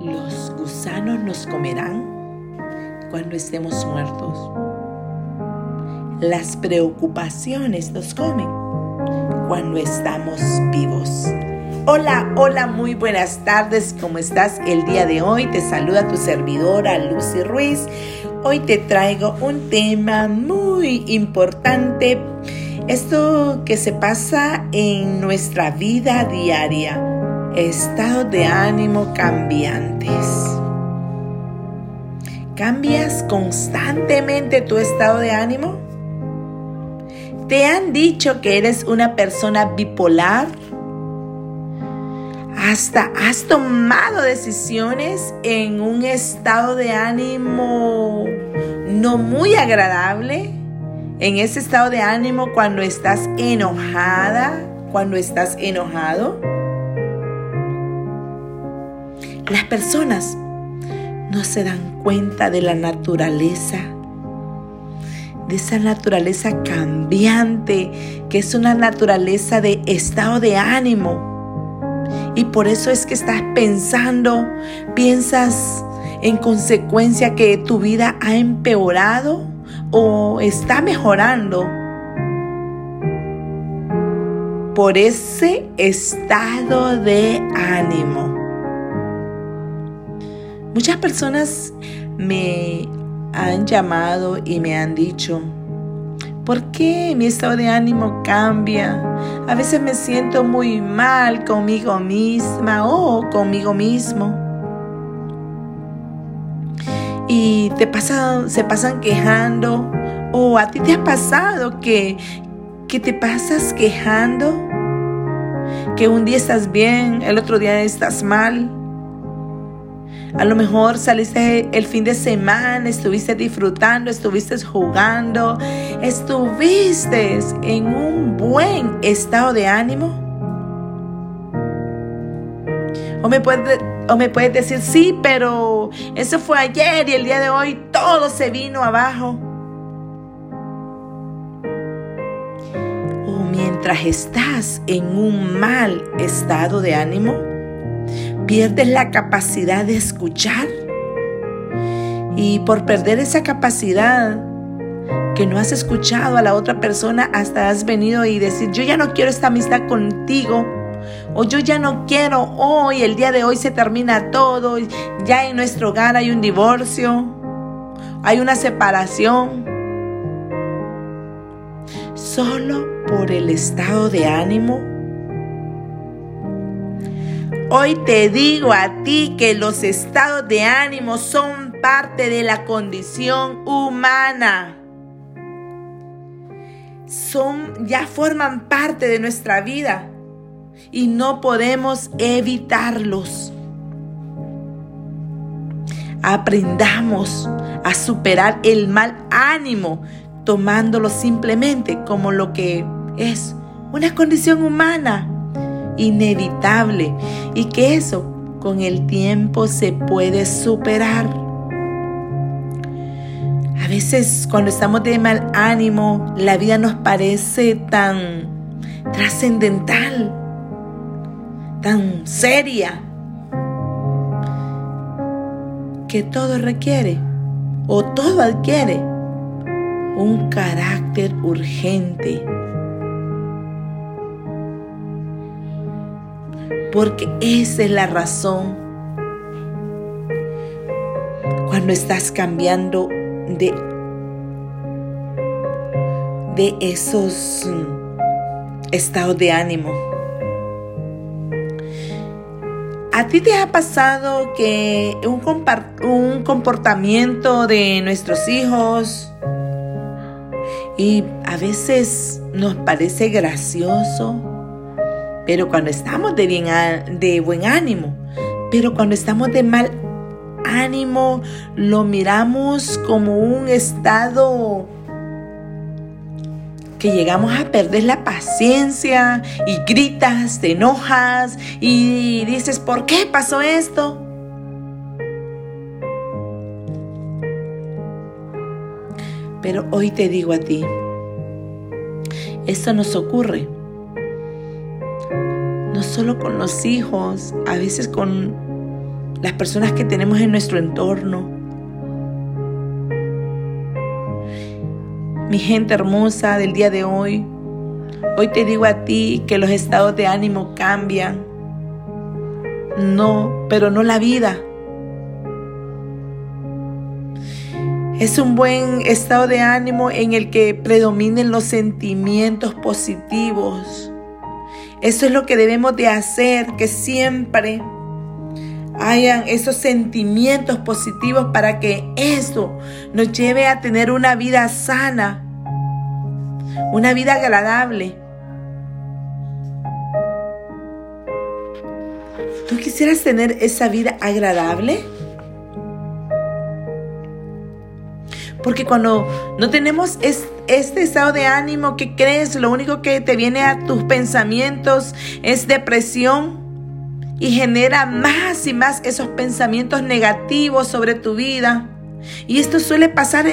Los gusanos nos comerán cuando estemos muertos. Las preocupaciones nos comen cuando estamos vivos. Hola, hola, muy buenas tardes. ¿Cómo estás el día de hoy? Te saluda tu servidora Lucy Ruiz. Hoy te traigo un tema muy importante. Esto que se pasa en nuestra vida diaria. Estados de ánimo cambiantes. ¿Cambias constantemente tu estado de ánimo? ¿Te han dicho que eres una persona bipolar? hasta has tomado decisiones en un estado de ánimo no muy agradable. En ese estado de ánimo cuando estás enojada, cuando estás enojado. Las personas no se dan cuenta de la naturaleza, de esa naturaleza cambiante, que es una naturaleza de estado de ánimo y por eso es que estás pensando, piensas en consecuencia que tu vida ha empeorado o está mejorando por ese estado de ánimo. Muchas personas me han llamado y me han dicho, ¿Por qué mi estado de ánimo cambia? A veces me siento muy mal conmigo misma o conmigo mismo. Y te pasan, se pasan quejando. O a ti te ha pasado que, que te pasas quejando. Que un día estás bien, el otro día estás mal. A lo mejor saliste el fin de semana, estuviste disfrutando, estuviste jugando, estuviste en un buen estado de ánimo. O me, puedes, o me puedes decir, sí, pero eso fue ayer y el día de hoy todo se vino abajo. O mientras estás en un mal estado de ánimo, pierdes la capacidad de escuchar. Y por perder esa capacidad que no has escuchado a la otra persona hasta has venido y decir, yo ya no quiero esta amistad contigo. O yo ya no quiero hoy, el día de hoy se termina todo. Ya en nuestro hogar hay un divorcio. Hay una separación. Solo por el estado de ánimo Hoy te digo a ti que los estados de ánimo son parte de la condición humana. Son ya forman parte de nuestra vida y no podemos evitarlos. Aprendamos a superar el mal ánimo tomándolo simplemente como lo que es una condición humana inevitable y que eso con el tiempo se puede superar. A veces cuando estamos de mal ánimo, la vida nos parece tan trascendental, tan seria, que todo requiere o todo adquiere un carácter urgente porque esa es la razón. Cuando estás cambiando de, de esos mm, estados de ánimo. ¿A ti te ha pasado que un, un comportamiento de nuestros hijos y a veces nos parece gracioso? Pero cuando estamos de, bien, de buen ánimo, pero cuando estamos de mal ánimo, lo miramos como un estado que llegamos a perder la paciencia y gritas, te enojas y dices, ¿por qué pasó esto? Pero hoy te digo a ti, esto nos ocurre solo con los hijos, a veces con las personas que tenemos en nuestro entorno. Mi gente hermosa del día de hoy, hoy te digo a ti que los estados de ánimo cambian. No, pero no la vida. Es un buen estado de ánimo en el que predominen los sentimientos positivos. Eso es lo que debemos de hacer, que siempre hayan esos sentimientos positivos para que eso nos lleve a tener una vida sana, una vida agradable. ¿Tú quisieras tener esa vida agradable? Porque cuando no tenemos este estado de ánimo que crees, lo único que te viene a tus pensamientos es depresión y genera más y más esos pensamientos negativos sobre tu vida. Y esto suele pasar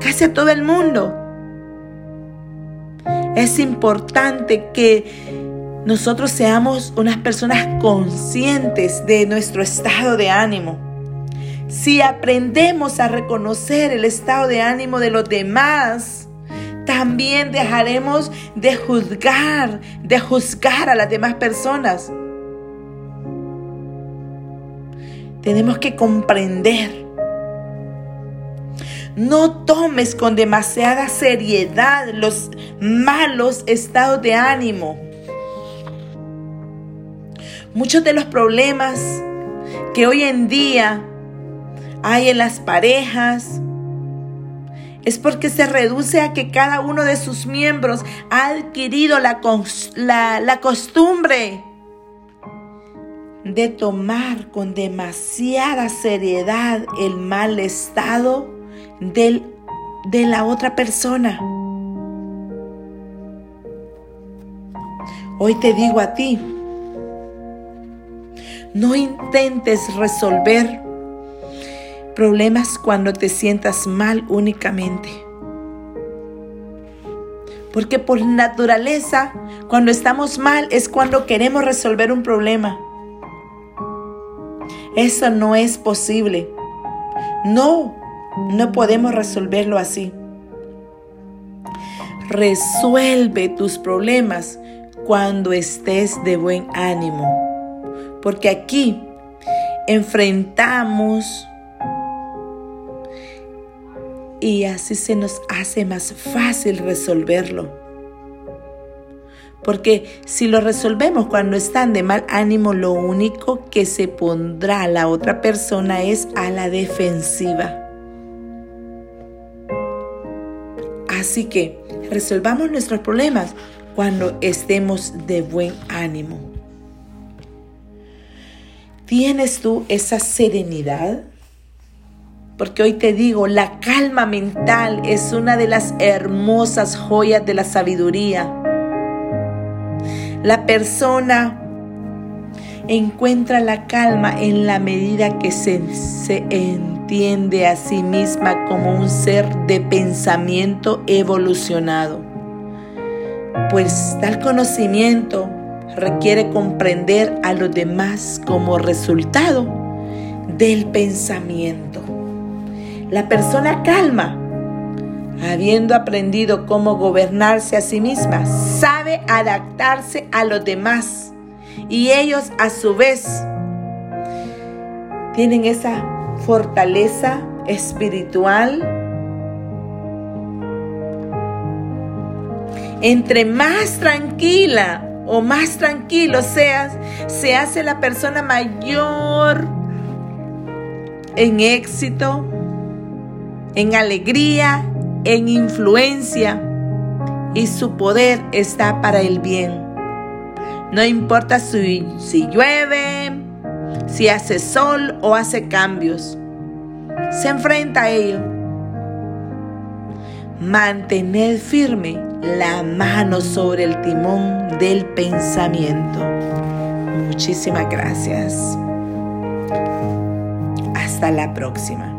casi a todo el mundo. Es importante que nosotros seamos unas personas conscientes de nuestro estado de ánimo. Si aprendemos a reconocer el estado de ánimo de los demás, también dejaremos de juzgar, de juzgar a las demás personas. Tenemos que comprender. No tomes con demasiada seriedad los malos estados de ánimo. Muchos de los problemas que hoy en día hay en las parejas, es porque se reduce a que cada uno de sus miembros ha adquirido la, la, costumbre de tomar con demasiada seriedad el mal estado del, de la otra persona. Hoy te digo a ti, no intentes resolver problemas cuando te sientas mal únicamente. Porque por naturaleza, cuando estamos mal es cuando queremos resolver un problema. Eso no es posible. No, no podemos resolverlo así. Resuelve tus problemas cuando estés de buen ánimo. Porque aquí enfrentamos y así se nos hace más fácil resolverlo. Porque si lo resolvemos cuando están de mal ánimo, lo único que se pondrá la otra persona es a la defensiva. Así que resolvamos nuestros problemas cuando estemos de buen ánimo. ¿Tienes tú esa serenidad? Porque hoy te digo, la calma mental es una de las hermosas joyas de la sabiduría. La persona encuentra la calma en la medida que se, entiende a sí misma como un ser de pensamiento evolucionado. Pues tal conocimiento requiere comprender a los demás como resultado del pensamiento. La persona calma, habiendo aprendido cómo gobernarse a sí misma, sabe adaptarse a los demás y ellos a su vez tienen esa fortaleza espiritual. Entre más tranquila o más tranquilo seas, se hace la persona mayor en éxito, en alegría, en influencia y su poder está para el bien. No importa si, si llueve, si hace sol o hace cambios. Se enfrenta a ello. Mantener firme la mano sobre el timón del pensamiento. Muchísimas gracias. Hasta la próxima.